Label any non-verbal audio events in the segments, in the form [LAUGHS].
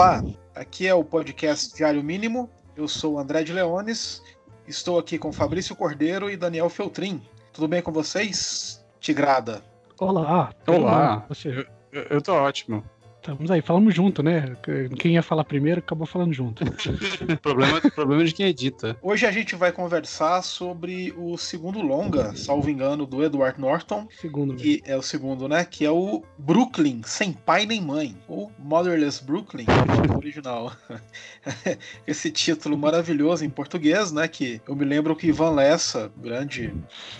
Olá, aqui é o podcast Diário Mínimo. Eu sou o André de Leones. Estou aqui com Fabrício Cordeiro e Daniel Feltrin. Tudo bem com vocês? Tigrada. Olá. Olá. Eu, eu tô ótimo. Estamos aí, falamos junto, né? Quem ia falar primeiro acabou falando junto. [LAUGHS] problema, problema de quem edita. Hoje a gente vai conversar sobre o segundo longa, salvo engano, do Edward Norton. Segundo. Que é o segundo, né? Que é o Brooklyn, sem pai nem mãe. Ou Motherless Brooklyn, [LAUGHS] original. [LAUGHS] Esse título maravilhoso em português, né? Que eu me lembro que Ivan Lessa, grande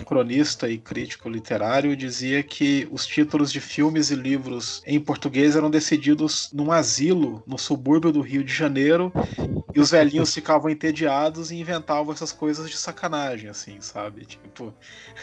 cronista e crítico literário, dizia que os títulos de filmes e livros em português eram desse decididos num asilo no subúrbio do Rio de Janeiro e os velhinhos [LAUGHS] ficavam entediados e inventavam essas coisas de sacanagem, assim, sabe? Tipo,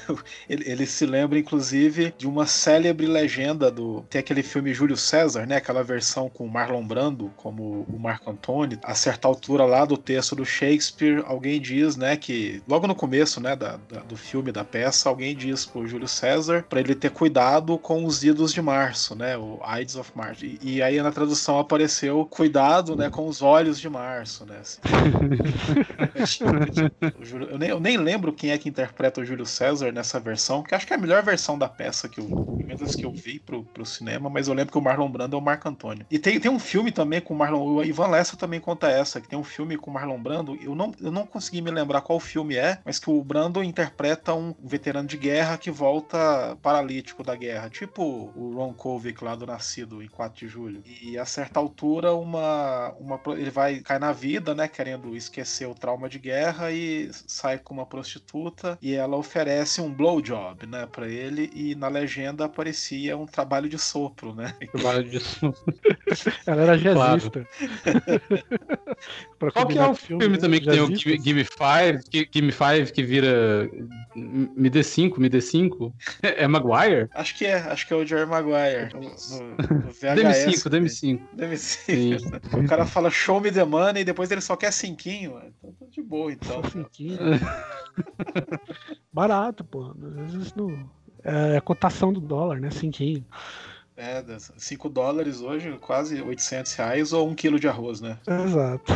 [LAUGHS] ele, ele, se lembra, inclusive, de uma célebre legenda do. Tem aquele filme Júlio César, né? Aquela versão com Marlon Brando como o Marco Antônio. A certa altura lá do texto do Shakespeare, alguém diz, né, que logo no começo, né, da, da, do filme, da peça, alguém diz pro Júlio César para ele ter cuidado com os idos de março, né? O Ides of March. E, e aí na tradução apareceu cuidado, né, com os olhos de março, né? Assim. [LAUGHS] eu, nem, eu, nem, lembro quem é que interpreta o Júlio César nessa versão, que acho que é a melhor versão da peça que eu, menos que eu vi pro, pro cinema, mas eu lembro que o Marlon Brando é o Marco Antônio. E tem, tem um filme também com o Marlon, o Ivan Lessa também conta essa, que tem um filme com o Marlon Brando, eu não, eu não consegui me lembrar qual filme é, mas que o Brando interpreta um veterano de guerra que volta paralítico da guerra, tipo o Ron Kovic lá do Nascido em 4 julho. E a certa altura, uma, uma ele vai cair na vida, né? Querendo esquecer o trauma de guerra e sai com uma prostituta e ela oferece um blowjob, né, para ele. E na legenda aparecia um trabalho de sopro, né? [LAUGHS] Trabalho de sopro. [LAUGHS] ela era jazzista. [LAUGHS] Claro. Qual que é o filme, filme também que tem o Give, Give Me Five, Give Me Five que vira Me dê 5, Me dê 5? É Maguire? Acho que é, acho que é o Jerry Maguire. No, no, no VHS. DM5, DM5. DM5. O cara fala show me the money e depois ele só quer cinquinho. Então tá de boa, então. Só cinquinho. Barato, pô. Às vezes não. É a cotação do dólar, né? Cinquinho. É, 5 dólares hoje, quase 800 reais ou um quilo de arroz, né? Exato.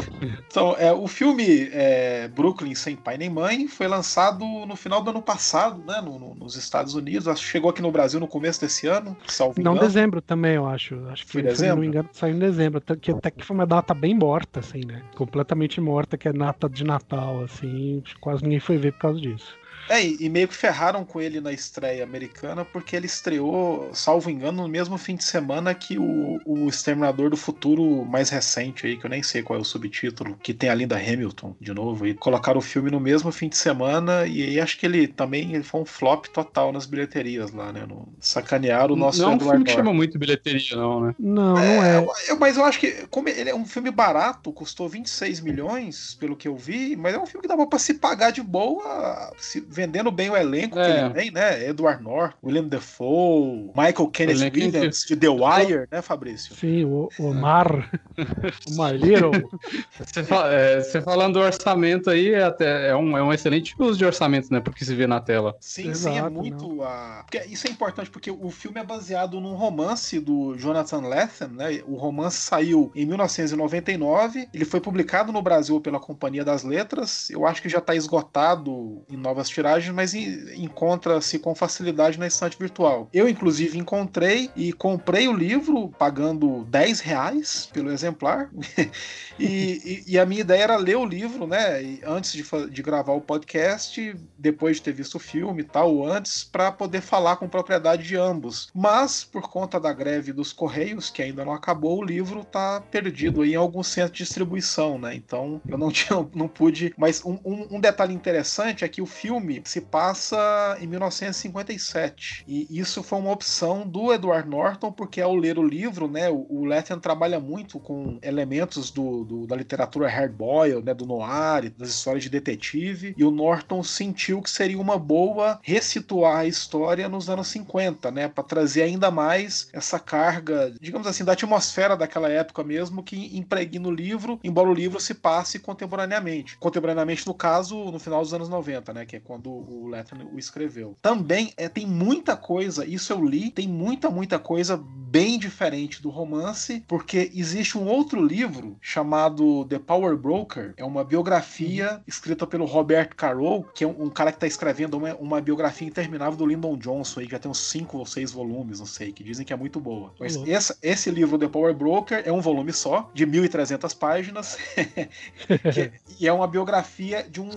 Então, é, o filme é, Brooklyn Sem Pai Nem Mãe foi lançado no final do ano passado, né? No, no, nos Estados Unidos. Acho que chegou aqui no Brasil no começo desse ano, salvo Não, engano. dezembro também, eu acho. Acho que, foi dezembro? se não me engano, saiu em dezembro. Que, até que foi uma data bem morta, assim, né? Completamente morta, que é nata de Natal, assim. Quase ninguém foi ver por causa disso. É, e meio que ferraram com ele na estreia americana, porque ele estreou, salvo engano, no mesmo fim de semana que o, o Exterminador do Futuro mais recente aí, que eu nem sei qual é o subtítulo, que tem a Linda Hamilton de novo, e colocaram o filme no mesmo fim de semana, e aí acho que ele também ele foi um flop total nas bilheterias lá, né? No, sacanearam o nosso Não é um filme que chama muito bilheteria, não, né? Não, é, não é. Eu, mas eu acho que, como ele é um filme barato, custou 26 milhões, pelo que eu vi, mas é um filme que dava pra se pagar de boa, se vendendo bem o elenco é. que ele tem, né? Edward Norton, William Defoe, Michael Kenneth Williams, de The Wire, né, Fabrício? Sim, o Omar. [LAUGHS] o Marlero. Você, fala, é, você falando do orçamento aí, é, até, é, um, é um excelente uso de orçamento, né? Porque se vê na tela. Sim, Exato, sim, é muito. A... Porque isso é importante, porque o filme é baseado num romance do Jonathan Lethem, né? O romance saiu em 1999, ele foi publicado no Brasil pela Companhia das Letras. Eu acho que já está esgotado em novas tiragens mas encontra-se com facilidade na estante virtual. Eu, inclusive, encontrei e comprei o livro pagando 10 reais pelo exemplar. [LAUGHS] e, e, e, a minha ideia era ler o livro, né? antes de, de gravar o podcast, depois de ter visto o filme e tal, antes, para poder falar com propriedade de ambos. Mas, por conta da greve dos Correios, que ainda não acabou, o livro tá perdido aí em algum centro de distribuição, né? Então eu não [LAUGHS] tinha, não pude. Mas um, um, um detalhe interessante é que o filme se passa em 1957. E isso foi uma opção do Edward Norton, porque ao ler o livro, né, o, Lethem trabalha muito com elementos do, do, da literatura hardboiled, né, do noir, das histórias de detetive, e o Norton sentiu que seria uma boa resituar a história nos anos 50, né, para trazer ainda mais essa carga, digamos assim, da atmosfera daquela época mesmo que impregna o livro, embora o livro se passe contemporaneamente. Contemporaneamente, no caso, no final dos anos 90, né, que é quando o Letterman o escreveu. Também é, tem muita coisa, isso eu li, tem muita, muita coisa bem diferente do romance, porque existe um outro livro chamado The Power Broker, é uma biografia uhum. escrita pelo Robert Carroll, que é um, um cara que está escrevendo uma, uma, biografia interminável do Lyndon Johnson, aí, que já tem uns cinco ou seis volumes, não sei, que dizem que é muito boa. Mas uhum. esse, esse livro, The Power Broker, é um volume só, de 1.300 páginas, [LAUGHS] que, [LAUGHS] e é uma biografia de um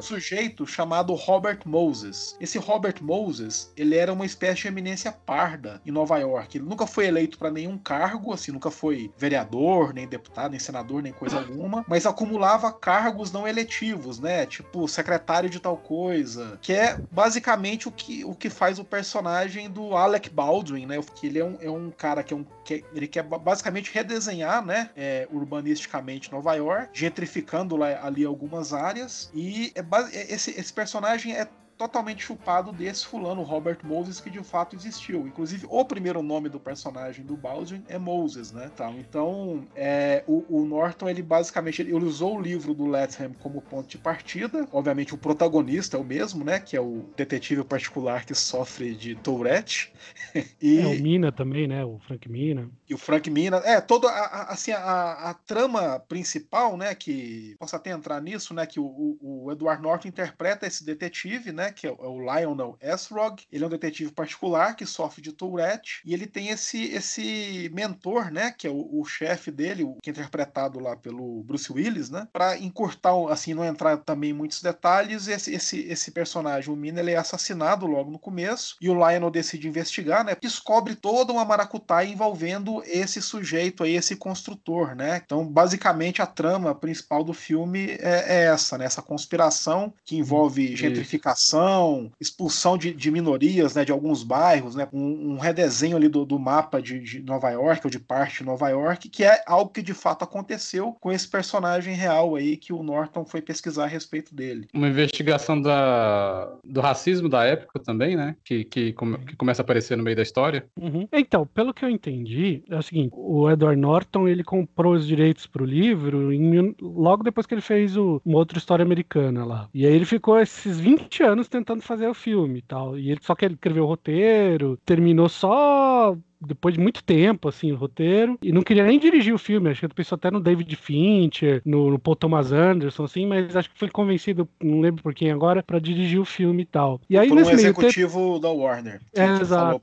sujeito chamado Robert Moses. Esse Robert Moses, ele era uma espécie de eminência parda em Nova York. Ele nunca foi eleito para nenhum cargo, assim, nunca foi vereador, nem deputado, nem senador, nem coisa [LAUGHS] alguma, mas acumulava cargos não eletivos, né? Tipo, secretário de tal coisa, que é basicamente o que, o que faz o personagem do Alec Baldwin, né? Que ele é um, é um cara que é um que ele quer basicamente redesenhar, né, é, urbanisticamente Nova York, gentrificando lá, ali algumas áreas e é, é esse, esse personagem é totalmente chupado desse fulano, Robert Moses, que de fato existiu. Inclusive, o primeiro nome do personagem do Baldwin é Moses, né? Então, é, o, o, Norton, ele basicamente ele usou o livro do Latham como ponto de partida. Obviamente, o protagonista é o mesmo, né? Que é o detetive particular que sofre de Tourette. [LAUGHS] e... É o Mina também, né? O Frank Mina. E o Frank Mina. É, toda a, assim, a, a trama principal, né? Que posso até entrar nisso, né? Que o, o, o Edward Norton interpreta esse detetive, né? Né, que é, é o Lionel Esrog. Ele é um detetive particular que sofre de Tourette e ele tem esse esse mentor, né, que é o, o chefe dele, o, que é interpretado lá pelo Bruce Willis, né, para encurtar, assim, não entrar também em muitos detalhes, esse, esse, esse personagem, o Mina, ele é assassinado logo no começo e o Lionel decide investigar, né, descobre toda uma maracutaia envolvendo esse sujeito aí, esse construtor, né. Então, basicamente, a trama principal do filme é, é essa, né, essa conspiração que envolve gentrificação expulsão, expulsão de, de minorias, né, de alguns bairros, né, um, um redesenho ali do, do mapa de, de, Nova York ou de parte de Nova York, que é algo que de fato aconteceu com esse personagem real aí que o Norton foi pesquisar a respeito dele. Uma investigação da, do racismo da época também, né, que, que, come, que começa a aparecer no meio da história. Uhum. Então, pelo que eu entendi, é o seguinte, o Edward Norton ele comprou os direitos para o livro em, logo depois que ele fez o, uma outra história americana lá. E aí ele ficou esses 20 anos anos tentando fazer o filme e tal. E ele só que ele escreveu o roteiro, terminou só depois de muito tempo, assim, o roteiro, e não queria nem dirigir o filme, acho que ele pensou até no David Fincher, no, no, Paul Thomas Anderson, assim, mas acho que foi convencido, não lembro por quem agora, para dirigir o filme e tal. E aí, por um executivo da Warner, é, exato.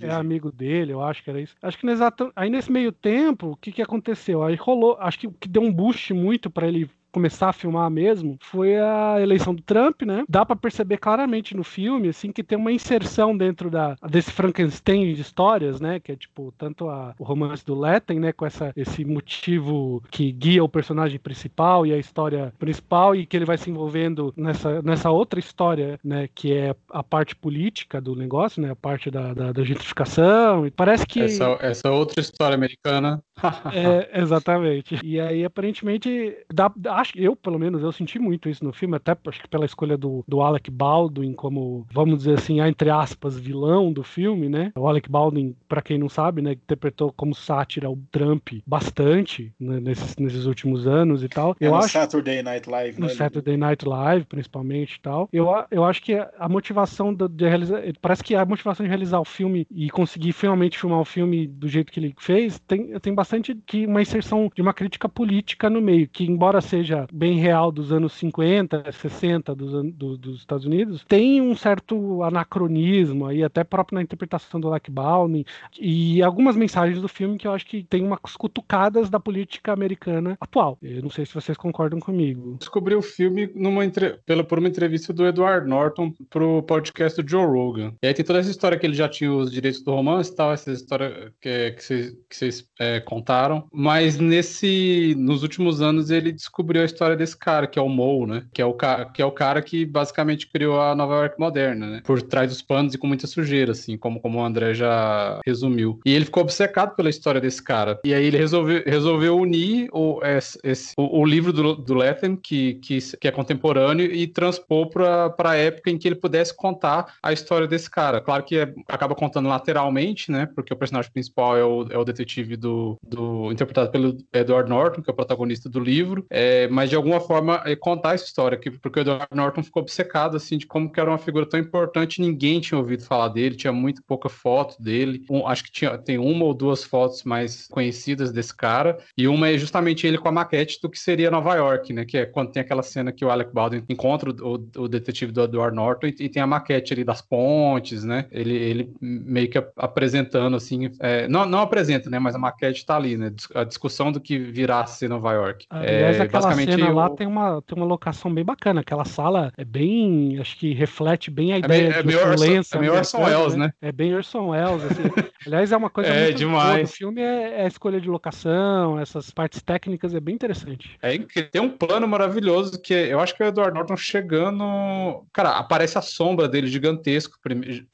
É amigo dele, eu acho que era isso. Acho que no exato... aí nesse meio tempo, o que que aconteceu? Aí rolou, acho que o que deu um boost muito para ele começar a filmar mesmo foi a eleição do Trump, né? Dá para perceber claramente no filme, assim, que tem uma inserção dentro da, desse Frankenstein de histórias, né? Que é tipo, tanto a, o romance do Letten, né? Com essa, esse motivo que guia o personagem principal e a história principal e que ele vai se envolvendo nessa, nessa outra história, né? Que é a parte política do negócio, né? A parte da, da, da gentrificação. E parece que... Essa, essa outra história americana. [LAUGHS] é, exatamente. E aí, aparentemente, dá acho eu, pelo menos, eu senti muito isso no filme, até acho que pela escolha do, do Alec Baldwin como, vamos dizer assim, entre aspas, vilão do filme, né? O Alec Baldwin, para quem não sabe, né, interpretou como sátira o Trump bastante né, nesses, nesses últimos anos e tal. É eu no acho, Saturday Night Live, No né? Saturday Night Live, principalmente e tal. Eu, eu acho que a motivação de, de realizar. Parece que a motivação de realizar o filme e conseguir finalmente filmar o filme do jeito que ele fez tem, tem bastante que uma inserção de uma crítica política no meio, que embora seja bem real dos anos 50, 60 dos, do, dos Estados Unidos, tem um certo anacronismo aí, até próprio na interpretação do Alec Baldwin, e algumas mensagens do filme que eu acho que tem umas cutucadas da política americana atual. Eu não sei se vocês concordam comigo. Descobri o filme numa entre... pela, por uma entrevista do Edward Norton pro podcast do Joe Rogan. E aí tem toda essa história que ele já tinha os direitos do romance e tal, essa história que, que vocês, que vocês é, contaram. Mas nesse, nos últimos anos ele descobriu a história desse cara, que é o Mo, né? Que é o, que é o cara que basicamente criou a Nova York moderna, né? Por trás dos panos e com muita sujeira, assim, como, como o André já resumiu. E ele ficou obcecado pela história desse cara. E aí ele resolveu, resolveu unir o, esse, o, o, livro do, do Latham, que, que, que é contemporâneo, e transpor para a época em que ele pudesse contar a história desse cara. Claro que é, acaba contando lateralmente, né? Porque o personagem principal é o, é o detetive do, do interpretado pelo Edward Norton, que é o protagonista do livro, é, mas de alguma forma é, contar essa história, que, porque o Edward Norton ficou obcecado assim de como que era uma figura tão importante, ninguém tinha ouvido falar dele, tinha muito pouca foto dele. Um, acho que tinha, tem uma ou duas fotos mais conhecidas desse cara, e uma é justamente ele com a maquete do que seria Nova York, né? Que é quando tem aquela cena que o Alec Baldwin encontra o, o detetive do Edward Norton e, e, tem a maquete ali das pontes, né? Ele, ele meio que apresentando assim, é, não, não apresenta, né? Mas a maquete tá ali, né? A discussão do que virá ser Nova York. Aliás, é, aquela cena eu... lá tem uma, tem uma locação bem bacana. Aquela sala é bem, acho que reflete bem a é ideia é, é de opulência. É meio Orson Welles, né? É bem Orson Welles, assim. [LAUGHS] Aliás, é uma coisa é, muito demais. boa do filme é, é, a escolha de locação, essas partes técnicas é bem interessante. É tem um plano maravilhoso que eu acho que é o Edward Norton chegando, cara, aparece a sombra dele gigantesco,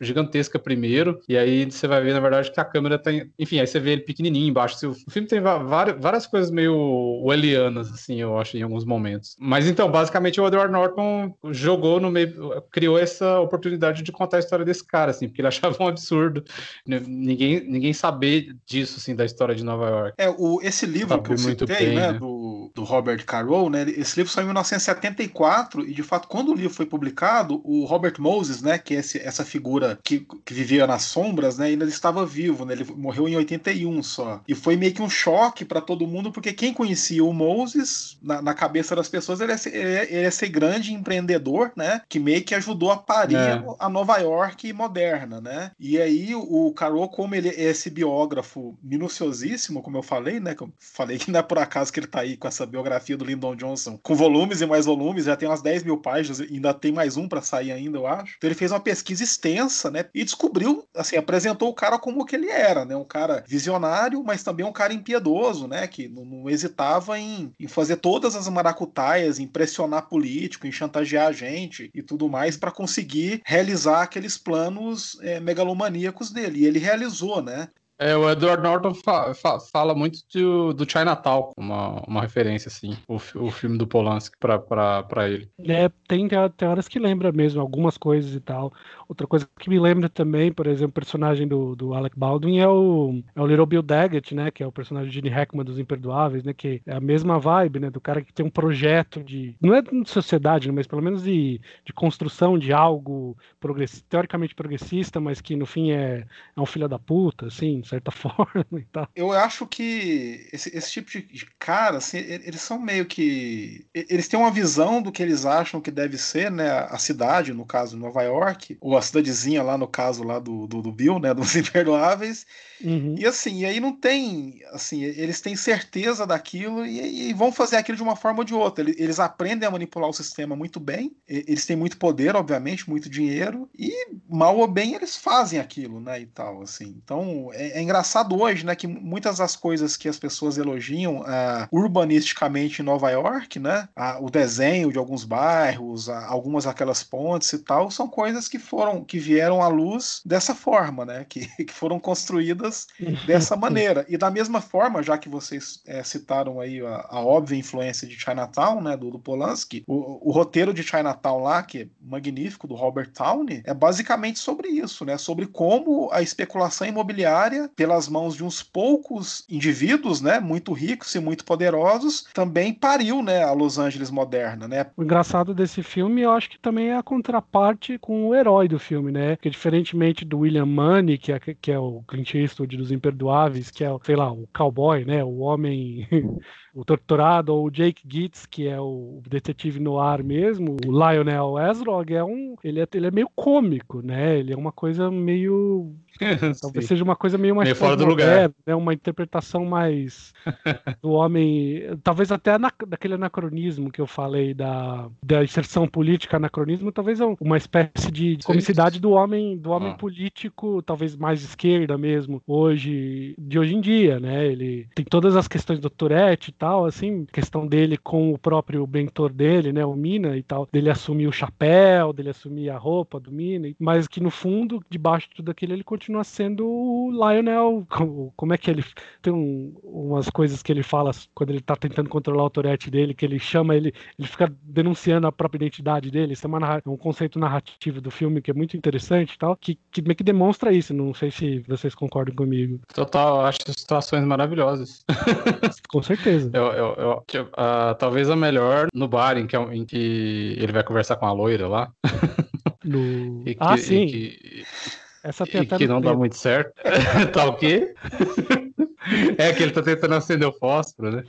gigantesca primeiro, e aí você vai ver na verdade que a câmera tem, enfim, aí você vê ele pequenininho embaixo. O filme tem várias, várias coisas meio Wellianas, assim, eu acho em alguns momentos. Mas então, basicamente o Edward Norton jogou no meio, criou essa oportunidade de contar a história desse cara, assim, porque ele [LAUGHS] achava um absurdo ninguém, ninguém saber disso, assim, da história de Nova York. É, o, esse livro Sabe que eu citei, bem, né, né, do Robert Carroll, né, esse livro saiu em 1974 e, de fato, quando o livro foi publicado, o Robert Moses, né, que é esse, essa figura que, que vivia nas sombras, né, ainda estava vivo, né, ele morreu em 81 só. E foi meio que um choque para todo mundo, porque quem conhecia o Moses, na, na cabeça das pessoas, ele é, ele é esse grande empreendedor, né, que meio que ajudou a parir é. a Nova York moderna, né. E aí o Carroll, como ele é esse biógrafo minuciosíssimo, como eu falei, né, que eu falei que não é por acaso que ele tá aí com essa biografia do Lyndon Johnson, com volumes e mais volumes, já tem umas 10 mil páginas, ainda tem mais um para sair ainda, eu acho. Então ele fez uma pesquisa extensa, né, e descobriu, assim, apresentou o cara como que ele era, né, um cara visionário, mas também um cara impiedoso, né, que não, não hesitava em, em, fazer todas as maracutaias, em pressionar político, em chantagear a gente e tudo mais para conseguir realizar aqueles planos é, megalomaníacos dele. E ele realizou, né? É, o Edward Norton fa fa fala muito do, do Chinatown, uma, uma referência, assim, o, o filme do Polanski pra, pra, pra ele. É, tem, tem horas que lembra mesmo algumas coisas e tal. Outra coisa que me lembra também, por exemplo, o personagem do, do Alec Baldwin é o, é o Little Bill Daggett, né, que é o personagem de Gene Hackman dos Imperdoáveis, né, que é a mesma vibe, né, do cara que tem um projeto de, não é de sociedade, né, mas pelo menos de, de construção de algo progress, teoricamente progressista, mas que no fim é, é um filho da puta, assim, de certa [LAUGHS] forma e tal. Eu acho que esse, esse tipo de cara, assim, eles são meio que. Eles têm uma visão do que eles acham que deve ser, né? A cidade, no caso, Nova York, ou a cidadezinha lá, no caso lá do, do, do Bill, né? [LAUGHS] Dos Imperdoáveis. Uhum. E assim, e aí não tem. Assim, eles têm certeza daquilo e, e, vão fazer aquilo de uma forma ou de outra. Eles, aprendem a manipular o sistema muito bem, eles têm muito poder, obviamente, muito dinheiro, e mal ou bem eles fazem aquilo, né? E tal, assim. Então, é, é engraçado hoje, né, que muitas das coisas que as pessoas elogiam uh, urbanisticamente em Nova York, né, uh, o desenho de alguns bairros, uh, algumas daquelas pontes e tal, são coisas que foram, que vieram à luz dessa forma, né, que, [LAUGHS] que foram construídas dessa [LAUGHS] maneira. E da mesma forma, já que vocês é, citaram aí a, a, óbvia influência de Chinatown, né, do, do Polanski, o, o, roteiro de Chinatown lá, que é magnífico, do Robert Towney, é basicamente sobre isso, né, sobre como a especulação imobiliária pelas mãos de uns poucos indivíduos, né, muito ricos e muito poderosos, também pariu, né, a Los Angeles moderna, né? O engraçado desse filme, eu acho que também é a contraparte com o herói do filme, né? Que diferentemente do William Money, que é, que é o Clint Eastwood dos Imperdoáveis, que é, sei lá, o cowboy, né, o homem o torturado, ou o Jake Gitz, que é o detetive no ar mesmo, o Lionel Ezrog é um, ele é, ele é meio cômico, né? Ele é uma coisa meio [LAUGHS] Talvez seja uma coisa meio mais meio fora do lugar, né? Uma interpretação mais [LAUGHS] do homem, talvez até na, daquele anacronismo que eu falei da, da inserção política, anacronismo, talvez é uma espécie de comicidade do homem, do homem ah. político, talvez mais esquerda mesmo, hoje, de hoje em dia, né? Ele tem todas as questões do Tourette e tal tal, assim, questão dele com o próprio mentor dele, né, o Mina e tal, dele assumir o chapéu, dele assumir a roupa do Mina, mas que no fundo, debaixo de tudo aquilo, ele continua sendo o Lionel. Como, como é que ele tem um, umas coisas que ele fala quando ele tá tentando controlar o Tourette dele, que ele chama ele, ele fica denunciando a própria identidade dele. Isso é, uma, um conceito narrativo do filme que é muito interessante e tal, que, que meio que demonstra isso. Não sei se vocês concordam comigo. Total, acho situações maravilhosas. Com certeza. Eu, eu, eu uh, talvez a melhor no bar em que, em que ele vai conversar com a loira lá. [LAUGHS] No... Que, ah, sim. Que, Essa e que não dá muito certo. [LAUGHS] tá o quê? [LAUGHS] [LAUGHS] É que ele tá tentando acender o fósforo, né?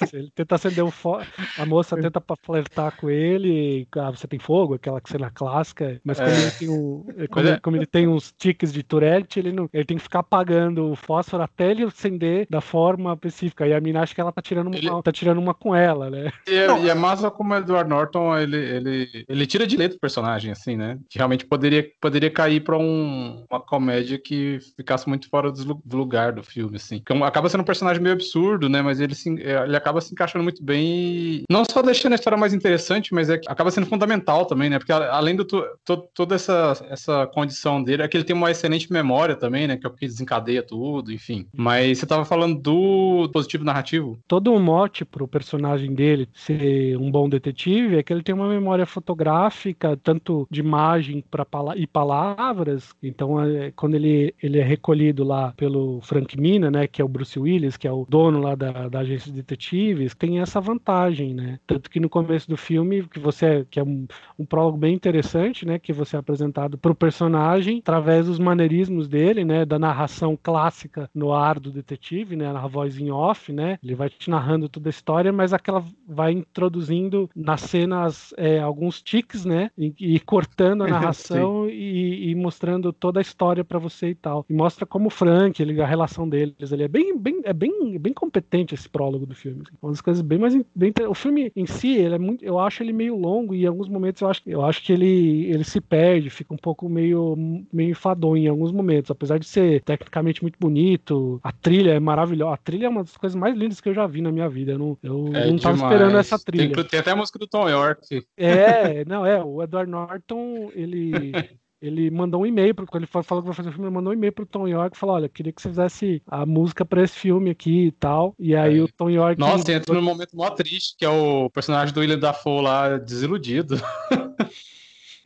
Isso, ele tenta acender o fósforo. A moça tenta flertar com ele. Ah, você tem fogo, aquela cena clássica. Mas como, é. ele, tem um, como, é. como, ele tem uns tiques de Tourette, ele, não, ele tem que ficar apagando o fósforo até ele acender da forma específica. E a mina acha que ela tá tirando uma, ele... tá tirando uma com ela, né? E é, e é massa como o Edward Norton, ele, ele, ele tira de letra o personagem, assim, né? Que realmente poderia, poderia cair pra um, uma comédia que ficasse muito fora do lugar do filme, assim. Que acaba sendo um personagem meio absurdo, né? Mas ele, se, é, ele acaba se encaixando muito bem e não só deixando a história mais interessante, mas é, acaba sendo fundamental também, né? Porque além de to, toda essa, essa condição dele, é que ele tem uma excelente memória também, né? Que é o que desencadeia tudo, enfim. Mas você tava falando do positivo narrativo. Todo o mote pro personagem dele ser um bom detetive é que ele tem uma memória fotográfica, tanto de imagem pra, e palavras. Então, é, quando ele, ele é recolhido lá pelo Frank Mina, né? Que é o Bruce Willis, que é o dono lá da, da agência de detetives, tem essa vantagem, né? Tanto que no começo do filme, que você que é um, um prólogo bem interessante, né? Que você é apresentado para o personagem através dos maneirismos dele, né? Da narração clássica no ar do detetive, né? Na voz em off, né? Ele vai te narrando toda a história, mas aquela vai introduzindo nas cenas é, alguns tiques, né? E, e cortando a [LAUGHS] narração e, e, mostrando toda a história para você e tal. E mostra como o Frank, ele, a relação deles ele é bem, bem, é bem, bem competente esse prólogo do filme. Assim. Uma das coisas bem mais. Bem, o filme em si, ele é muito, eu acho ele meio longo e em alguns momentos eu acho, eu acho que ele, ele se perde, fica um pouco meio, meio enfadonho em alguns momentos. Apesar de ser tecnicamente muito bonito, a trilha é maravilhosa. A trilha é uma das coisas mais lindas que eu já vi na minha vida. Eu não, eu é não tava esperando essa trilha. Tem, tem até a música do Tom York. É, não, é. O Edward Norton, ele. [LAUGHS] ele mandou um e-mail, quando ele falou que vai fazer o filme, ele mandou um e-mail pro Tom York e falou: Olha, queria que você fizesse a música para esse filme aqui e tal. E aí é. o Tom York. Nossa, entra num momento mó triste, que é o personagem do William Dafoe lá, desiludido. [LAUGHS]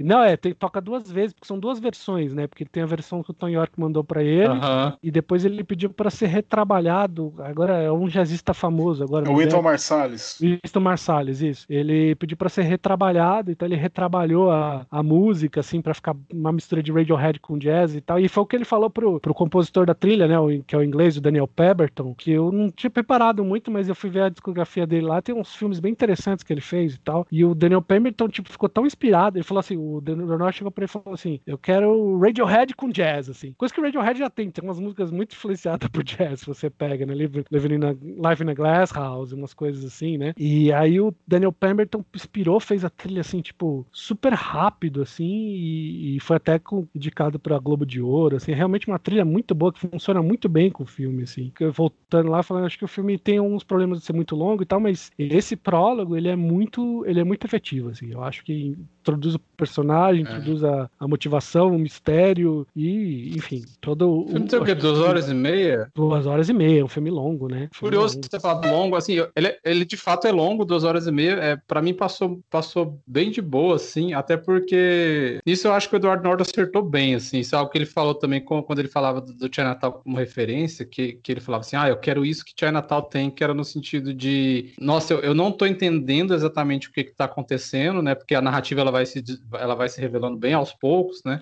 Não, é, tem, toca duas vezes, porque são duas versões, né? Porque tem a versão que o Tom York mandou para ele, e depois ele pediu para ser retrabalhado. Agora é um jazzista famoso. Agora, é o Winston Marsalis. Winston Marsalis, isso. Ele pediu para ser retrabalhado, então ele retrabalhou a, a música, assim, para ficar uma mistura de Radiohead com jazz e tal. E foi o que ele falou pro, pro compositor da trilha, né? O, que é o inglês, o Daniel Pemberton, que eu não tinha preparado muito, mas eu fui ver a discografia dele lá. Tem uns filmes bem interessantes que ele fez e tal. E o Daniel Pemberton, tipo, ficou tão inspirado. Ele falou assim: o Daniel chegou pra ele e falou assim: Eu quero Radiohead com jazz, assim. Coisa que o Radiohead já tem, tem umas músicas muito influenciadas [LAUGHS] por jazz, você pega, né? Living in a, Live in a Glass House, umas coisas assim, né? E aí o Daniel Pemberton inspirou, fez a trilha assim, tipo, super rápido, assim, e, e foi até com, indicado pra Globo de Ouro, assim, é realmente uma trilha muito boa, que funciona muito bem com o filme, assim. Voltando lá, falando, acho que o filme tem alguns problemas de ser muito longo e tal, mas esse prólogo, ele é muito, ele é muito efetivo, assim. Eu acho que introduz o personagem, é. introduz a, a, motivação, o mistério e, enfim, todo o. filme tem o quê? Duas horas e meia? Duas horas e meia, é um filme longo, né? Filme Curioso longo. ter falado longo, assim, ele, ele de fato é longo, duas horas e meia. É, pra mim passou, passou bem de boa, assim, até porque isso eu acho que o Eduardo Norton acertou bem, assim. Isso é algo que ele falou também quando ele falava do, do Natal como referência, que, que ele falava assim: ah, eu quero isso que Natal tem, que era no sentido de, nossa, eu, eu não tô entendendo exatamente o que, que tá acontecendo, né? Porque a narrativa ela vai se, ela vai se revelando bem aos poucos, né?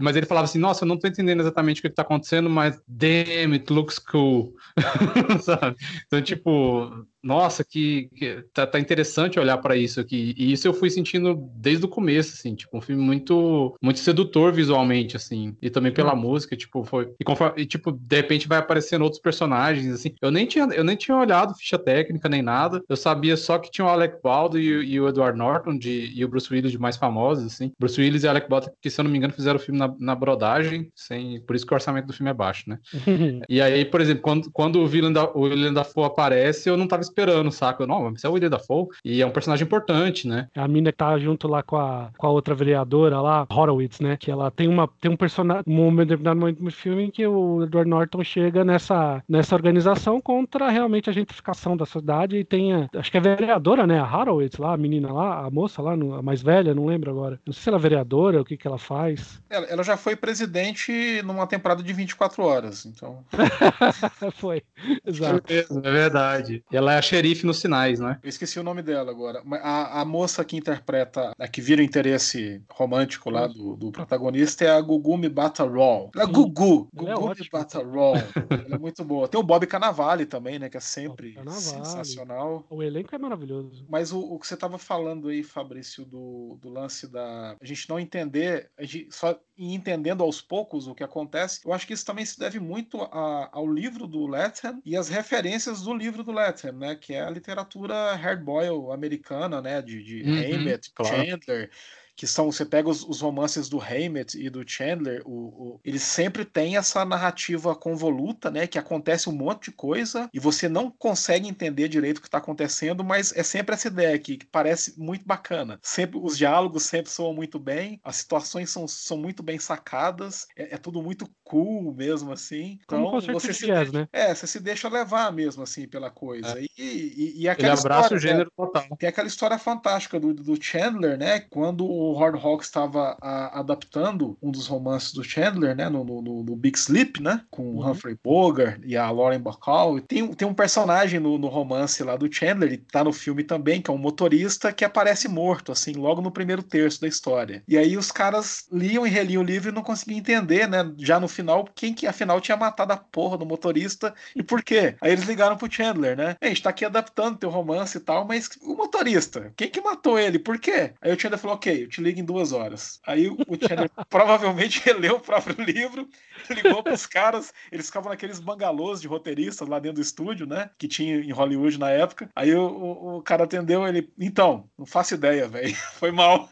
Mas ele falava assim: Nossa, eu não tô entendendo exatamente o que, está acontecendo, mas damn, it looks cool. [LAUGHS] Sabe? Então, tipo, nossa, que, que tá, tá, interessante olhar para isso aqui. E isso eu fui sentindo desde o começo, assim, tipo, um filme muito, muito sedutor visualmente, assim, e também pela uhum. música, tipo, foi. E, conforme, e, tipo, de repente vai aparecendo outros personagens, assim. Eu nem tinha, eu nem tinha olhado ficha técnica nem nada. Eu sabia só que tinha o Alec Baldwin e, e o Edward Norton de, e o Bruce Willis de mais famosos, assim. Bruce Willis e Alec Baldwin, que se eu não me engano, fizeram o filme na, na brodagem, sem, por isso que o orçamento do filme é baixo, né? [LAUGHS] e aí, por exemplo, quando, quando o Willem da, o Dafoe aparece, eu não tava esperando, saca? Não, mas é o William Dafoe e é um personagem importante, né? A mina que tá junto lá com a, com a outra vereadora lá, Horowitz, né? Que ela tem uma tem um personagem, um determinado momento no filme em que o Edward Norton chega nessa, nessa organização contra realmente a gentrificação da cidade e tem, a, acho que é a vereadora, né? A Horowitz lá, a menina lá, a moça lá, a mais velha, não lembro agora. Não sei se ela é vereadora, o que que ela faz. Ela, ela já foi presidente numa temporada de 24 horas, então. [LAUGHS] foi, [LAUGHS] exato. É verdade. Ela é a xerife nos sinais, né? Eu esqueci o nome dela agora. A, a moça que interpreta, a que vira o interesse romântico lá do, do protagonista é a Gugumi Bata Raw. É Gugu. É Gugumi é Bata Raw. ela é muito boa. Tem o Bob Canavale também, né? Que é sempre sensacional. O elenco é maravilhoso. Mas o, o que você estava falando aí, Fabrício, do, do lance da a gente não entender, a gente só ir entendendo aos poucos o que acontece, eu acho que isso também se deve muito a, ao livro do Latham e as referências do livro do Latham, né? Que é a literatura hardboiled americana, né? De, de uhum, Hammett, claro. Chandler que são, você pega os, os romances do Hammett e do Chandler, o, o, eles sempre têm essa narrativa convoluta, né, que acontece um monte de coisa e você não consegue entender direito o que está acontecendo, mas é sempre essa ideia aqui, que parece muito bacana. Sempre os diálogos sempre soam muito bem, as situações são, são muito bem sacadas, é, é tudo muito cool mesmo assim. Então você se jazz, deixa, né? é, você se deixa levar mesmo assim pela coisa. É. E, e, e aquela Ele abraça história, o gênero né, total. Tem aquela história fantástica do, do Chandler, né, quando o Howard Hawks estava adaptando um dos romances do Chandler, né, no, no, no Big Sleep, né, com uhum. o Humphrey Bogart e a Lauren Bacall. E tem, tem um personagem no, no romance lá do Chandler, e tá no filme também, que é um motorista que aparece morto, assim, logo no primeiro terço da história. E aí os caras liam e reliam o livro e não conseguiam entender, né, já no final, quem que afinal tinha matado a porra do motorista e por quê. Aí eles ligaram pro Chandler, né, a gente tá aqui adaptando teu romance e tal, mas o motorista, quem que matou ele? Por quê? Aí o Chandler falou, ok, te ligo em duas horas. Aí o Chandler [LAUGHS] provavelmente releu o próprio livro, ligou para os caras, eles ficavam naqueles bangalôs de roteiristas lá dentro do estúdio, né? Que tinha em Hollywood na época. Aí o, o, o cara atendeu ele, então, não faço ideia, velho. [LAUGHS] Foi mal.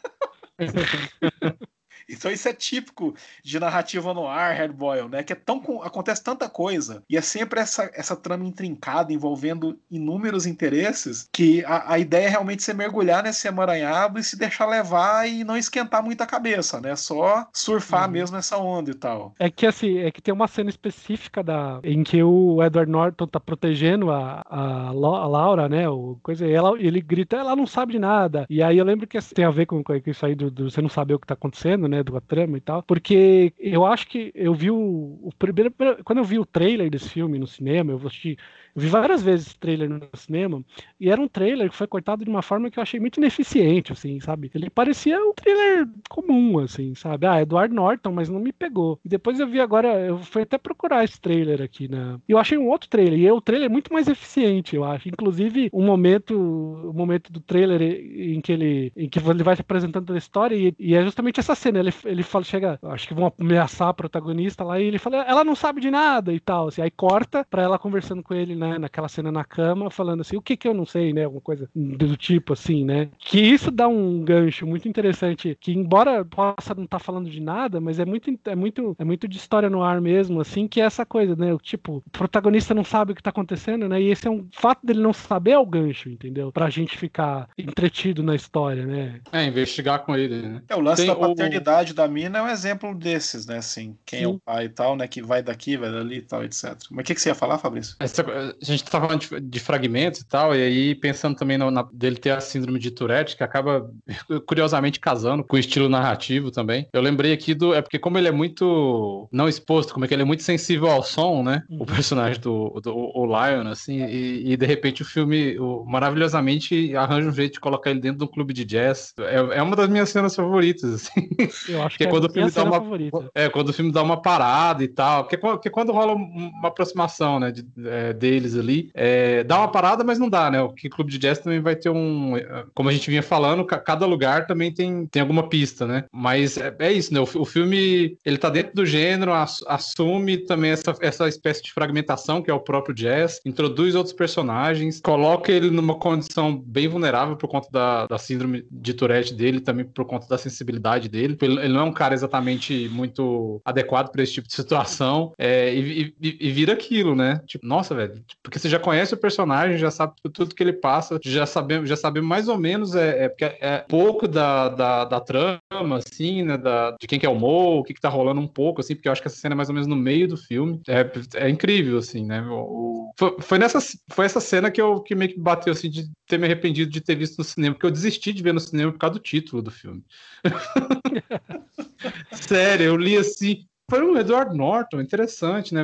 [LAUGHS] Então isso é típico de narrativa no ar, Hardboil, né? Que é tão acontece tanta coisa e é sempre essa, essa trama intrincada envolvendo inúmeros interesses que a, a ideia é realmente ser mergulhar nesse emaranhado e se deixar levar e não esquentar muito a cabeça, né? Só surfar uhum. mesmo essa onda e tal. É que assim, é que tem uma cena específica da em que o Edward Norton tá protegendo a, a, a Laura, né? O coisa, e ela, ele grita, ela não sabe de nada. E aí eu lembro que assim, tem a ver com, com isso aí do, do, você não saber o que tá acontecendo, né? Do a trama e tal. Porque eu acho que eu vi o, o primeiro. Quando eu vi o trailer desse filme no cinema, eu assisti vi várias vezes trailer no cinema e era um trailer que foi cortado de uma forma que eu achei muito ineficiente, assim, sabe? Ele parecia um trailer comum, assim, sabe? Ah, Edward Norton, mas não me pegou. E depois eu vi agora, eu fui até procurar esse trailer aqui, né? E eu achei um outro trailer, e o trailer é muito mais eficiente, eu acho. Inclusive, um momento, o um momento do trailer em que ele, em que ele vai se apresentando a história e, e, é justamente essa cena. Ele, ele fala, chega, acho que vão ameaçar a protagonista lá e ele fala, ela não sabe de nada e tal. Assim, aí corta pra ela conversando com ele né, naquela cena na cama, falando assim, o que que eu não sei, né, alguma coisa do tipo assim, né? Que isso dá um gancho muito interessante, que embora possa não estar tá falando de nada, mas é muito é muito é muito de história no ar mesmo, assim, que é essa coisa, né? O tipo, o protagonista não sabe o que tá acontecendo, né? E esse é um fato dele não saber é o gancho, entendeu? Pra gente ficar entretido na história, né? É, investigar com ele, né? É, o lance Tem da paternidade o... da mina é um exemplo desses, né? Assim, quem Sim. é o pai e tal, né? Que vai daqui, vai dali e tal, etc. Mas o que, que você ia falar, Fabrício? Essa, a gente tá falando de, de, fragmentos e tal, e aí pensando também no, na, dele ter a síndrome de Tourette, que acaba [LAUGHS] curiosamente casando com o estilo narrativo também. Eu lembrei aqui do. É porque, como ele é muito não exposto, como é que ele é muito sensível ao som, né? Uhum. O personagem do, do o Lion, assim, e, e, de repente o filme o, maravilhosamente arranja um jeito de colocar ele dentro de um clube de jazz. É, é uma das minhas cenas favoritas, assim. Eu acho [LAUGHS] que, é, é quando o filme dá uma. Favorita. É, quando o filme dá uma parada e tal. Porque, porque quando rola uma aproximação, né, de, é, deles ali, é, dá uma parada, mas não dá, né? O que Clube de Jazz também vai ter um. Como a gente vinha falando, cada lugar também tem, tem alguma pista, né? Mas é, é isso, né? O, o, filme ele tá dentro do gênero, assume também essa, essa espécie de fragmentação que é o próprio jazz, introduz outros personagens, coloca ele numa condição bem vulnerável por conta da, da síndrome de Tourette dele, também por conta da sensibilidade dele. Ele, ele não é um cara exatamente muito adequado para esse tipo de situação. É, e, e, e, vira aquilo, né? Tipo, nossa, velho, porque você já conhece o personagem, já sabe tudo que ele passa, já sabemos, já sabemos mais ou menos é, é é pouco da, da, da trama, assim, né? Da, de quem que é o Mo, o que, que tá rolando um pouco, assim, porque eu acho que essa cena é mais ou menos no meio do filme. É, é incrível, assim, né? O, foi, foi, nessa, foi essa cena que eu que meio que bateu assim de ter me arrependido de ter visto no cinema, porque eu desisti de ver no cinema por causa do título do filme. [LAUGHS] Sério, eu li assim, foi o Edward Norton, interessante, né?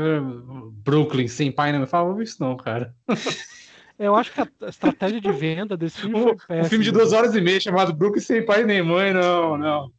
Brooklyn sem pai, não me falava isso não, cara. [LAUGHS] Eu acho que a estratégia de venda desse filme foi péssima. Um filme de duas horas e meia chamado Brooklyn sem pai nem mãe, não, não.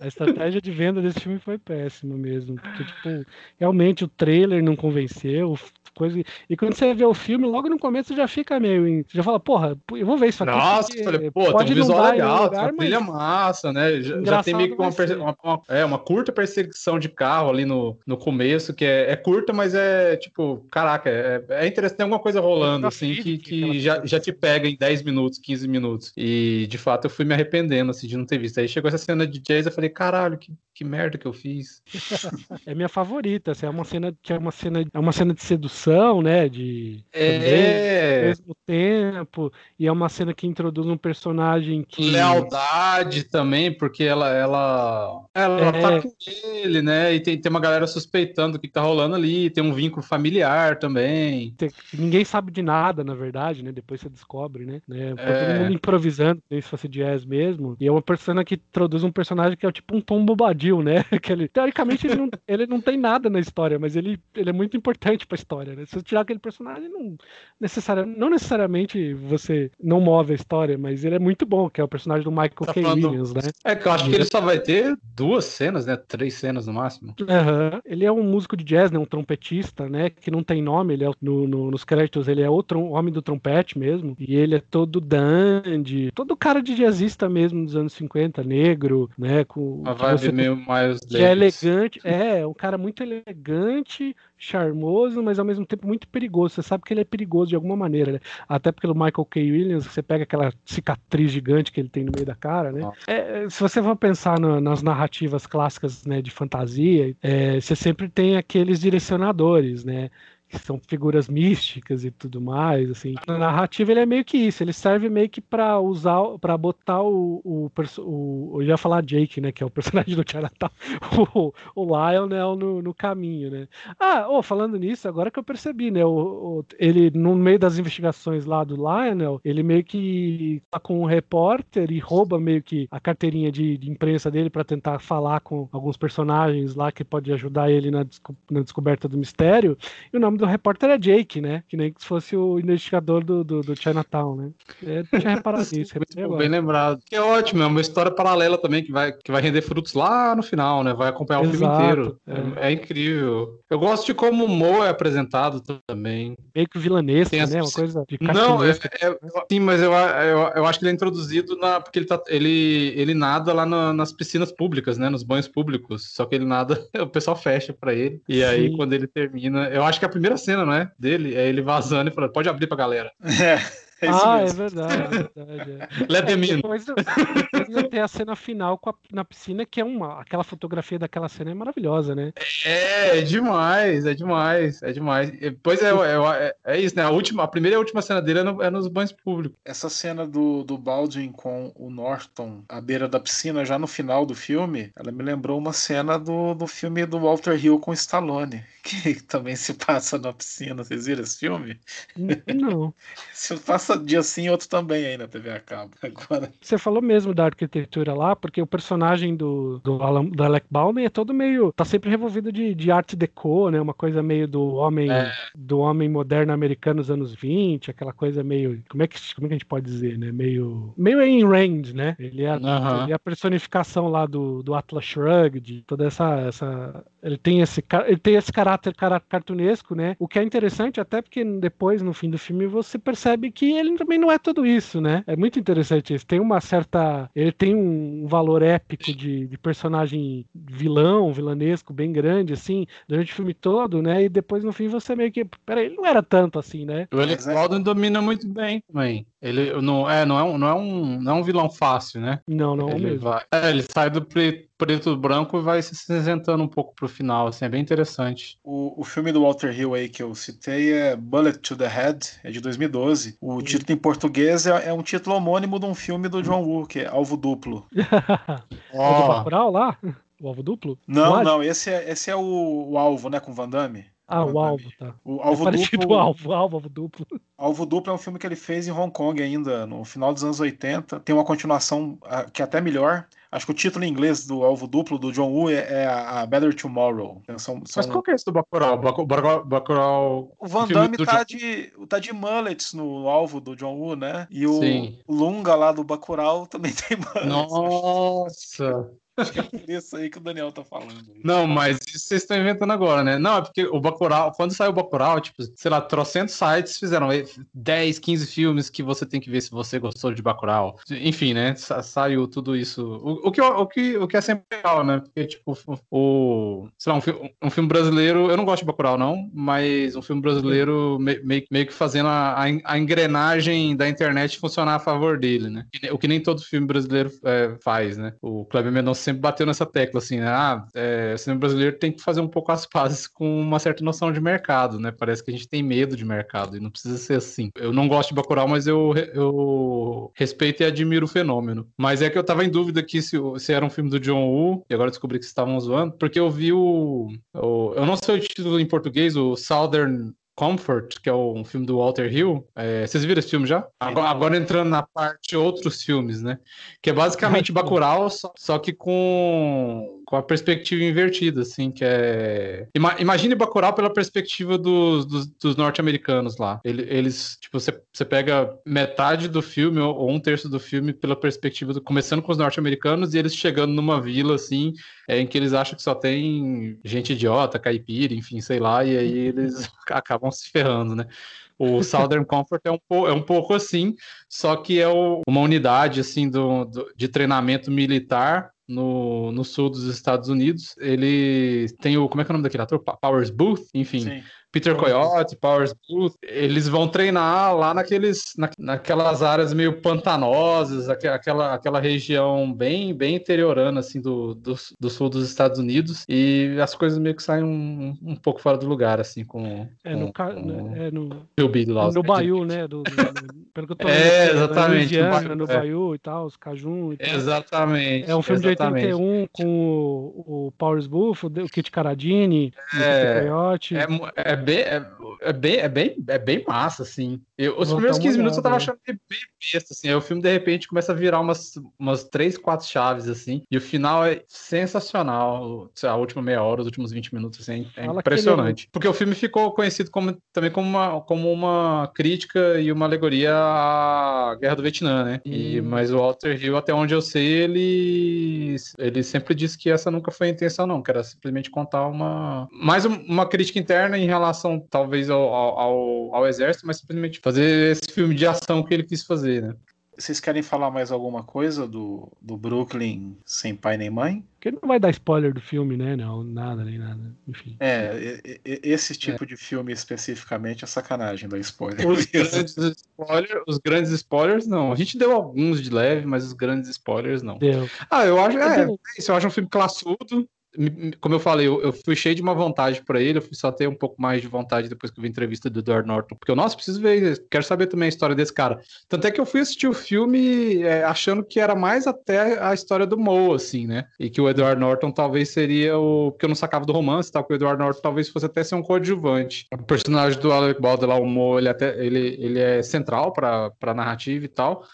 A estratégia de venda desse filme foi péssima mesmo. Porque, tipo, realmente o trailer não convenceu, coisa. E quando você vê o filme, logo no começo você já fica meio. Em... Você já fala, porra, eu vou ver isso aqui. Nossa, falei, pô, pode tem um visual legal, lugar, uma trilha massa, né? Já, já tem meio que uma, uma, uma, é, uma curta perseguição de carro ali no, no começo, que é, é curta, mas é tipo, caraca, é, é interessante, tem alguma coisa rolando, assim, que, que já, já te pega em 10 minutos, 15 minutos. E de fato eu fui me arrependendo, assim, de não ter visto. Aí chegou essa cena de jazz, eu falei, caralho, que, que merda que eu fiz. [LAUGHS] é minha favorita, assim, é uma cena que é uma cena, é uma cena de sedução, né? De é... ao mesmo tempo. E é uma cena que introduz um personagem que. Lealdade também, porque ela ela, ela é... tá com ele, né? E tem, tem uma galera suspeitando o que tá rolando ali, tem um vínculo familiar também. Ninguém sabe de nada, na verdade, né? Depois você descobre, né? né? É... Todo mundo improvisando, se fosse jazz mesmo. E é uma persona que introduz um personagem que é tipo um Tom Bobadil, né? [LAUGHS] Que ele, teoricamente ele não, ele não tem nada na história, mas ele, ele é muito importante pra história, né? Se você tirar aquele personagem, não, necessariamente, não necessariamente você não move a história, mas ele é muito bom, que é o personagem do Michael tá K. Williams, né? É que eu acho que ele só vai ter duas cenas, né? Três cenas no máximo. Uhum. Ele é um músico de jazz, né? Um trompetista, né? Que não tem nome, ele é no, no nos créditos, ele é o homem do trompete mesmo, e ele é todo dandy, todo cara de jazzista mesmo dos anos 50, negro, né? Com, a vibe meio mais que é elegante, é, um cara muito elegante, charmoso, mas ao mesmo tempo muito perigoso. Você sabe que ele é perigoso de alguma maneira, né? Até pelo Michael K. Williams, você pega aquela cicatriz gigante que ele tem no meio da cara, né? É, se você for pensar no, nas narrativas clássicas né, de fantasia, é, você sempre tem aqueles direcionadores, né? Que são figuras místicas e tudo mais, assim. Na narrativa ele é meio que isso, ele serve meio que para usar, para botar o, o, o, eu ia falar Jake, né, que é o [LAUGHS] personagem do Chinatown, o, o Lionel no, no caminho, né. Ah, oh, falando nisso, agora que eu percebi, né, o, o, ele no meio das investigações lá do Lionel, ele meio que tá com um repórter e rouba meio que a carteirinha de, de imprensa dele para tentar falar com alguns personagens lá que pode ajudar ele na, na descoberta do mistério. E o nome do do repórter é Jake, né? Que nem se fosse o investigador do, do, do Chinatown, né? Eu tinha reparado [LAUGHS] nisso. Muito bem lembrado. Que é ótimo, é uma história paralela também que vai, que vai render frutos lá no final, né? Vai acompanhar o Exato, filme inteiro. É. é. incrível. Eu gosto de como o Mo é apresentado também. Meio que vilanesco, né? Uma coisa de Não, é, é, sim, mas eu, eu, eu acho que ele é introduzido na, porque ele, tá, ele, ele nada lá no, nas piscinas públicas, né? Nos banhos públicos. Só que ele nada, [LAUGHS] o pessoal fecha pra ele. E sim. aí, quando ele termina, eu acho que a primeira primeira cena, não é? Dele, é ele vazando e falando, pode abrir pra galera. É. É ah, é verdade, é verdade. É. Let them in. Depois, depois tem a cena final a, na piscina, que é uma. Aquela fotografia daquela cena é maravilhosa, né? É, é demais, é demais, é demais. Pois é, é, é, é, isso, né? A, última, a primeira e a última cena dele é, no, é, nos banhos públicos. Essa cena do, do Baldwin com o Norton à beira da piscina, já no final do filme, ela me lembrou uma cena do, do filme do Walter Hill com Stallone, [LAUGHS] que também se passa na piscina. Vocês viram esse filme? Não. [LAUGHS] se passa [LAUGHS] dia sim, outro também aí na TV a cabo. [LAUGHS] Agora... Você falou mesmo da arquitetura lá, porque o personagem do, do, Alan, do Alec Baldwin é todo meio. tá sempre revolvido de, de arte deco, né? Uma coisa meio do homem é. do homem moderno americano dos anos 20, aquela coisa meio. Como é que, como é que a gente pode dizer, né? Meio. Meio em range, né? Ele é, uhum. ele é a personificação lá do, do Atlas Shrugged, toda essa, essa ele tem esse, ele tem esse caráter cartunesco, né? O que é interessante, até porque depois, no fim do filme, você percebe que ele também não é tudo isso, né? É muito interessante isso. Tem uma certa. Ele tem um valor épico de, de personagem vilão, vilanesco, bem grande, assim, durante o filme todo, né? E depois, no fim, você meio que. Peraí, ele não era tanto assim, né? O Alex Baldwin domina muito bem também. Ele não é, não é, um, não é, um, não é um vilão fácil, né? Não, não ele mesmo. Vai, é, ele sai do preto preto branco e vai se cinzentando um pouco pro final, assim, é bem interessante. O, o filme do Walter Hill aí que eu citei é Bullet to the Head, é de 2012. O título em português é, é, um título homônimo de um filme do John Woo, que é Alvo Duplo. oh. É do Bacurau lá? O Alvo Duplo? Não, não, esse é, esse é o, o Alvo, né, com Van Damme. Ah, o alvo, tá. O alvo é duplo. alvo, alvo, alvo duplo. Alvo duplo é um filme que ele fez em Hong Kong ainda, no final dos anos 80. Tem uma continuação ah, que é até melhor. Acho que o título em inglês do Alvo Duplo, do John Woo, é, é a Better Tomorrow. Então, são, são... Mas qual que é esse do Bacurau? Bacurau, Bacurau... O Van Damme tá, de, tá de mullets no alvo do John Woo, né? E o Sim. Lunga lá do Bacurau também [LAUGHS] tem mullets. Nossa! Acho que é isso aí que o Daniel tá falando. Não, mas isso vocês estão inventando agora, né? Não, é porque o Bacurau, quando saiu o Bacurau, tipo, sei lá, trocentos sites fizeram 10, 15 filmes que você tem que ver se você gostou de Bacurau. Enfim, né? Sa saiu tudo isso. O, o, que, o, que, o que é sempre legal, né? Porque, tipo, o... Sei lá, um, um filme brasileiro... Eu não gosto de Bacurau, não, mas um filme brasileiro meio, meio que fazendo a, a engrenagem da internet funcionar a favor dele, né? O que nem todo filme brasileiro é, faz, né? O Kleber Mendonça sempre bateu nessa tecla, assim, né? Ah, é, o cinema brasileiro tem que fazer um pouco as pazes [LAUGHS] com uma certa noção de mercado, né? Parece que a gente tem medo de mercado e não precisa ser assim. Eu não gosto de Bacurau, mas eu, eu respeito e admiro o fenômeno. Mas é que eu tava em dúvida aqui se, se era um filme do John Woo, e agora descobri que estavam zoando, porque eu vi o, o... Eu não sei o título em português, o Southern Comfort, que é um filme do Walter Hill. É, vocês viram esse filme já? Agora, agora, entrando na parte outros filmes, né? Que é basicamente Bacurau, só, só que com com a perspectiva invertida, assim, que é... Ima imagine Bacurau pela perspectiva dos, dos, dos norte-americanos lá. Eles, tipo, você, você pega metade do filme ou, ou, um terço do filme pela perspectiva do... Começando com os norte-americanos e eles chegando numa vila, assim, é, em que eles acham que só tem gente idiota, caipira, enfim, sei lá, e aí eles [LAUGHS] acabam se ferrando, né? O Southern Comfort é um, é um pouco assim, só que é o, uma unidade assim do, do, de treinamento militar no, no sul dos Estados Unidos. Ele tem o. Como é que é o nome daquele ator? Powers Booth, enfim. Sim. Peter Coyote, Powers Booth, eles vão treinar lá naqueles, na, naquelas áreas meio pantanosas, aquela, aquela região bem, bem interiorana, assim, do, do, do, sul dos Estados Unidos, e as coisas meio que saem um, um pouco fora do lugar, assim, com... É, no... Com, é, no, lá, no Bayou, né? Do, do, pelo que eu tô [LAUGHS] é, exatamente. Louisiana, no Bayou é. e tal, os Cajun e tal. Exatamente. É um filme exatamente. De 81 com o, o Powers Booth, o Kit Caradini, é, o Coyote. É, é bem, é, é, bem, é, bem, é bem massa, assim. Eu, os primeiros 15 minutos eu tava achando bem besta, assim. Aí o filme, de repente, começa a virar umas, umas 3, 4 chaves, assim. E o final é sensacional. A última meia hora, os últimos 20 minutos, assim, é Fala impressionante. Porque o filme ficou conhecido como, também como uma, como uma crítica e uma alegoria à Guerra do Vietnã, né? E, hum. Mas o Walter Hill, até onde eu sei, ele, ele sempre disse que essa nunca foi a intenção, não. Que era simplesmente contar uma... Mais uma crítica interna em relação talvez ao, ao, ao, exército, mas simplesmente fazer esse filme de ação que ele quis fazer, né? Vocês querem falar mais alguma coisa do, do Brooklyn sem pai nem mãe? Porque ele não vai dar spoiler do filme, né? Não, nada, nem nada. Enfim. É, esse tipo é. de filme especificamente é sacanagem da spoiler. Os grandes, spoiler, os grandes spoilers, não. A gente deu alguns de leve, mas os grandes spoilers, não. Deu. Ah, eu acho. É, eu acho um filme classudo como eu falei, eu, eu, fui cheio de uma vontade para ele, eu fui só ter um pouco mais de vontade depois que eu vi a entrevista do Edward Norton, porque eu, nossa, preciso ver, quero saber também a história desse cara. Tanto é que eu fui assistir o filme é, achando que era mais até a história do Moe, assim, né? E que o Edward Norton talvez seria o. Porque eu não sacava do romance, tal, que o Edward Norton talvez fosse até ser um coadjuvante. O personagem do Alec Baldwin lá, o Moe, ele, até, ele, ele é central para a narrativa e tal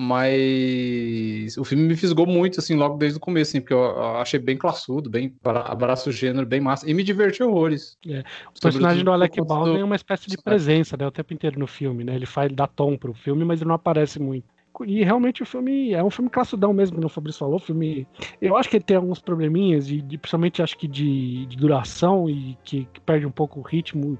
mas o filme me fisgou muito, assim, logo desde o começo, assim, porque eu achei bem classudo, bem abraço gênero, bem massa, e me divertiu horrores. É. O personagem do Alec Baldwin do... é uma espécie de presença, né, o tempo inteiro no filme, né, ele faz, dá tom pro filme, mas ele não aparece muito. E realmente o filme é um filme classudão mesmo, como o Fabrício falou, filme... Eu acho que ele tem alguns probleminhas, de, de principalmente acho que de, de duração, e que, que perde um pouco o ritmo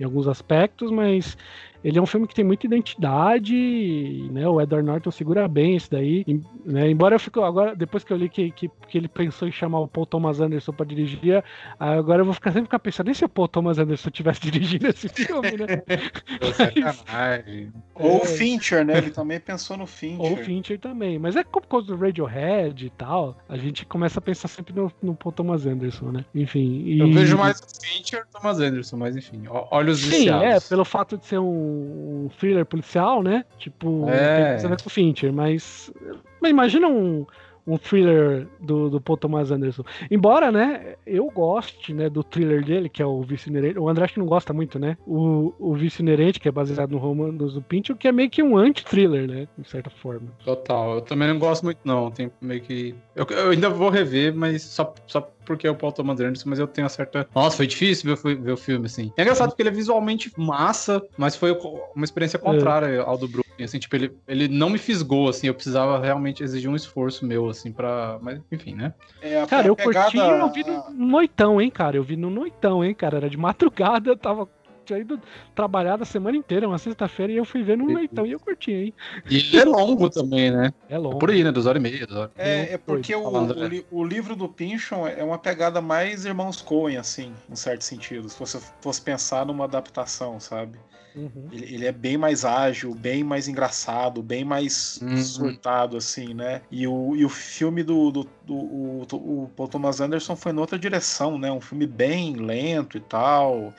em alguns aspectos, mas ele é um filme que tem muita identidade, né? O Edward Norton segura bem isso daí, né? Embora eu fico agora, depois que eu li que, que, que ele pensou em chamar o Paul Thomas Anderson para dirigir, agora eu vou ficar sempre ficar pensando, e se o Paul Thomas Anderson tivesse [LAUGHS] dirigindo esse filme, né? [LAUGHS] Ou o Fincher, né? Ele também pensou no Fincher. Ou o Fincher também. Mas é por causa do Radiohead e tal, a gente começa a pensar sempre no, no Paul Thomas Anderson, né? Enfim. E... Eu vejo mais o Fincher Thomas Anderson, mas enfim, olha os Sim, é, pelo fato de ser um, um thriller policial, né? Tipo, é. tem com o Fincher, mas. Mas imagina um, um thriller do, do Paul Thomas Anderson. Embora, né, eu goste, né, do thriller dele, que é o Vício Inerente. O André acho que não gosta muito, né? O, o Vício Inerente, que é baseado no romance do Pinto, que é meio que um anti-thriller, né? De certa forma. Total. Eu também não gosto muito, não. Tem meio que... Eu, eu ainda vou rever, mas só, só porque é o Paul Thomas Anderson, mas eu tenho uma certa... Nossa, foi difícil ver, ver o filme, assim. É engraçado porque ele é visualmente massa, mas foi uma experiência contrária é. ao do Bruno. Assim, tipo, ele, ele não me fisgou, assim, eu precisava realmente exigir um esforço meu, assim, pra. Mas, enfim, né? É, cara, eu pegada... curti eu vi no noitão, hein, cara? Eu vi no noitão, hein, cara? Era de madrugada, eu tava ido trabalhar a semana inteira, uma sexta-feira, e eu fui ver no noitão e eu curti, hein? E ele é longo também, né? É longo. Por aí, né? Duas horas e meia. Duas horas. É, é porque o, o, o, livro do Pinchon é uma pegada mais Irmãos Coen, assim, em certo sentido. Se você fosse pensar numa adaptação, sabe? Uhum. Ele, ele, é bem mais ágil, bem mais engraçado, bem mais uhum. surtado, assim, né? E o, e o filme do, do, do o, o Paul Thomas Anderson foi noutra direção, né? Um filme bem lento e tal.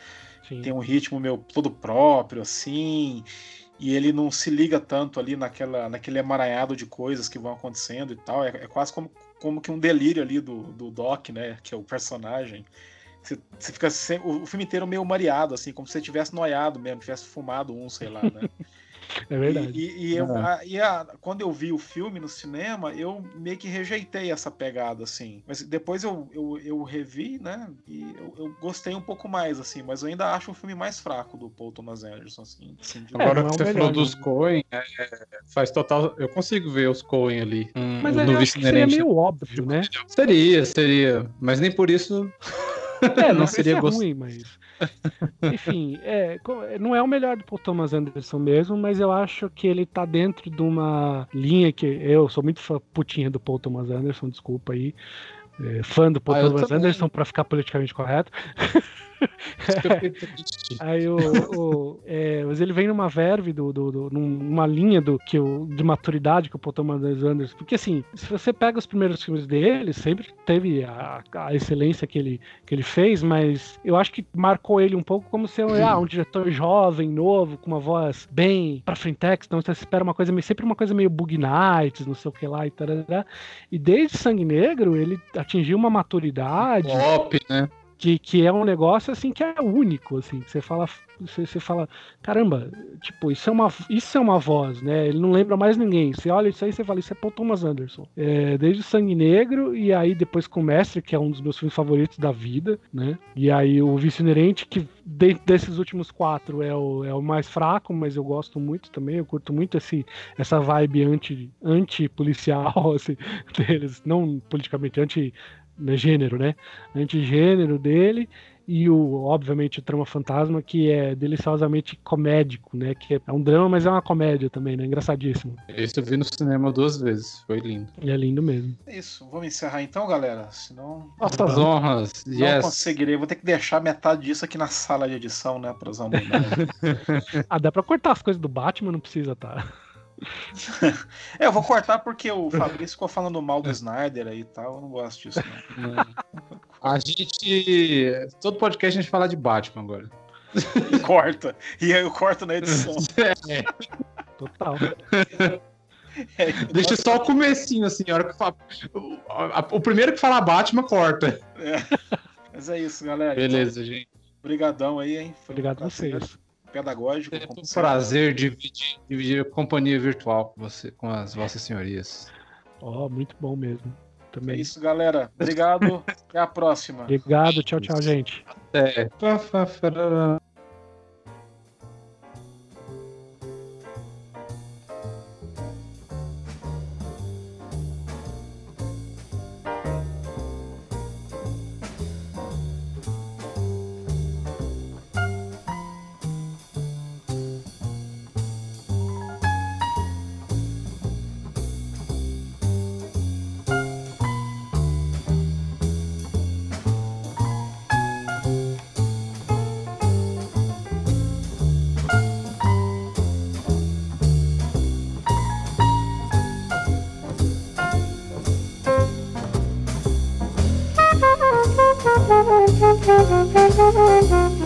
Sim. Tem um ritmo meu todo próprio, assim e ele não se liga tanto ali naquela, naquele emaranhado de coisas que vão acontecendo e tal. É, é, quase como, como que um delírio ali do, do Doc, né? Que é o personagem. Você, você fica o, filme inteiro meio mareado, assim, como se você tivesse noiado mesmo, tivesse fumado um, sei lá, né? [LAUGHS] É verdade. E, e, e, eu, a, e a, quando eu vi o filme no cinema, eu meio que rejeitei essa pegada, assim. Mas depois eu, eu, eu revi, né? E eu, eu, gostei um pouco mais, assim. Mas eu ainda acho o filme mais fraco do Paul Thomas Anderson, assim. assim de... Agora é, que você melhor, falou né? dos Coen, é, faz total. Eu consigo ver os Coen ali. Hum, mas no seria meio óbvio, né? Seria, seria. Mas nem por isso. É, não seria gost... ruim, mas. Enfim, é, não é o melhor do Paul Thomas Anderson mesmo, mas eu acho que ele tá dentro de uma linha que eu sou muito putinha do Paul Thomas Anderson, desculpa aí. É, fã do Paul ah, Thomas Anderson para ficar politicamente correto. [LAUGHS] Aí o, o é, mas ele vem numa verve do, do, do, numa linha do que o, de maturidade que o Paul Thomas Anderson, porque assim, se você pega os primeiros filmes dele, sempre teve a, a, excelência que ele, que ele fez, mas eu acho que marcou ele um pouco como ser ah, um diretor jovem, novo, com uma voz bem pra frentex, então você espera uma coisa sempre uma coisa meio Bug Nights, não sei o que lá e tal, e desde Sangue Negro ele atingiu uma maturidade. Pop, né? Que, que é um negócio assim que é único, assim, você fala, você, você, fala, caramba, tipo, isso é uma, isso é uma voz, né? Ele não lembra mais ninguém. Você olha isso aí, você fala, isso é Paul Thomas Anderson. É, desde Sangue Negro e aí depois com o Mestre, que é um dos meus filmes favoritos da vida, né? E aí o Vício Inerente, que dentro desses últimos quatro é o, é o mais fraco, mas eu gosto muito também, eu curto muito esse, essa vibe anti, anti-policial, [LAUGHS] assim, deles, não politicamente, anti né, gênero, né? Antigênero dele e o obviamente o trama fantasma que é deliciosamente comédico, né? Que é um drama, mas é uma comédia também, né? Engraçadíssimo. Esse eu vi no cinema duas vezes, foi lindo. E é lindo mesmo. É isso, vamos encerrar então, galera. Senão nossas honras. Não yes. conseguirei, vou ter que deixar metade disso aqui na sala de edição, né, para usar [LAUGHS] Ah, dá para cortar as coisas do Batman, não precisa, tá? É, eu vou cortar porque o Fabrício ficou falando mal do Snyder aí e tal. Eu não gosto disso, não. A gente. Todo podcast a gente fala de Batman agora. Corta. E aí eu corto na edição. É. Total. É, Deixa só o comecinho, assim, a hora que fala... o, o primeiro que fala Batman, corta. É. Mas é isso, galera. Beleza, então, gente. Obrigadão aí, hein? Foi Obrigado a vocês pedagógico. É um prazer dividir, dividir companhia virtual com você, com as vossas senhorias. Ó, oh, muito bom mesmo. Também. É isso, galera. Obrigado. [LAUGHS] Até a próxima. Obrigado. Tchau, tchau, gente. Até. Música